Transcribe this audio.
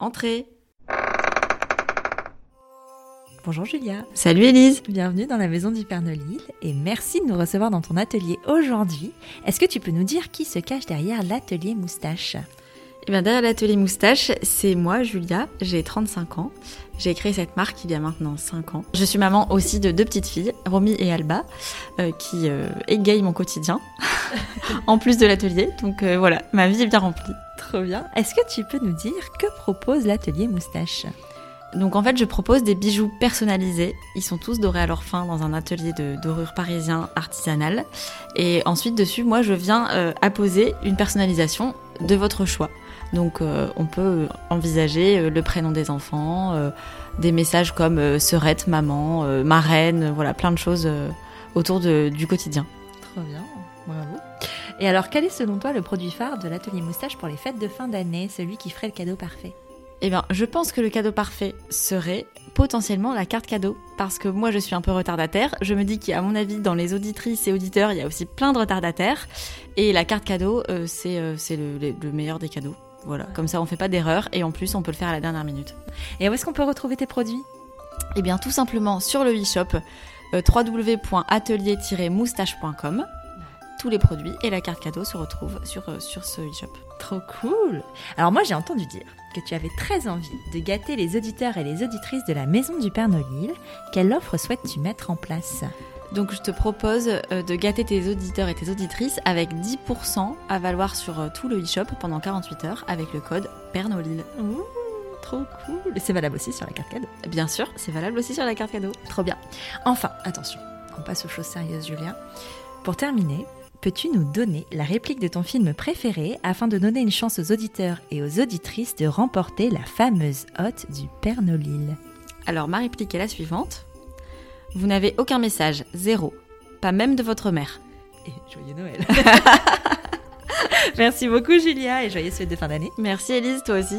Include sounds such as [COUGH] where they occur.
Entrez Bonjour Julia. Salut Elise Bienvenue dans la maison du Père Nolil et merci de nous recevoir dans ton atelier aujourd'hui. Est-ce que tu peux nous dire qui se cache derrière l'atelier moustache? Eh bien derrière l'atelier moustache, c'est moi Julia, j'ai 35 ans. J'ai créé cette marque il y a maintenant 5 ans. Je suis maman aussi de deux petites filles, Romy et Alba, euh, qui euh, égayent mon quotidien, [LAUGHS] en plus de l'atelier. Donc euh, voilà, ma vie est bien remplie. Trop bien. Est-ce que tu peux nous dire que propose l'atelier moustache? Donc en fait, je propose des bijoux personnalisés. Ils sont tous dorés à leur fin dans un atelier de dorure parisien artisanal. Et ensuite, dessus, moi, je viens euh, apposer une personnalisation de votre choix. Donc euh, on peut envisager euh, le prénom des enfants, euh, des messages comme euh, maman, marraine, voilà, plein de choses autour du quotidien. Trop bien, bravo. Et alors, quel est selon toi le produit phare de l'atelier moustache pour les fêtes de fin d'année, celui qui ferait le cadeau parfait? Eh bien, je pense que le cadeau parfait serait potentiellement la carte cadeau. Parce que moi, je suis un peu retardataire. Je me dis qu'à mon avis, dans les auditrices et auditeurs, il y a aussi plein de retardataires. Et la carte cadeau, euh, c'est euh, c'est le, le- le meilleur des cadeaux. Voilà, comme ça, on fait pas d'erreur. Et en plus, on peut le faire à la dernière minute. Et où est-ce qu'on peut retrouver tes produits? Eh bien, tout simplement sur le e-shop euh, www.atelier-moustache.com. Tous les produits et la carte cadeau se retrouvent sur, euh, sur ce e-shop. Trop cool Alors moi j'ai entendu dire que tu avais très envie de gâter les auditeurs et les auditrices de la maison du Père Nolil. Quelle offre souhaites-tu mettre en place? Donc je te propose euh, de gâter tes auditeurs et tes auditrices avec 10% à valoir sur euh, tout le e-shop pendant 48 heures avec le code PERNOLIL. Trop cool Et c'est valable aussi sur la carte cadeau. Bien sûr, c'est valable aussi sur la carte cadeau. Trop bien. Enfin, attention, on passe aux choses sérieuses Julien. Pour terminer, peux-tu nous donner la réplique de ton film préféré afin de donner une chance aux auditeurs et aux auditrices de remporter la fameuse hotte du Père Nolil Alors ma réplique est la suivante. Vous n'avez aucun message, zéro. Pas même de votre mère. Et joyeux Noël [LAUGHS] Merci beaucoup Julia et joyeuses fêtes de fin d'année. Merci Elise, toi aussi.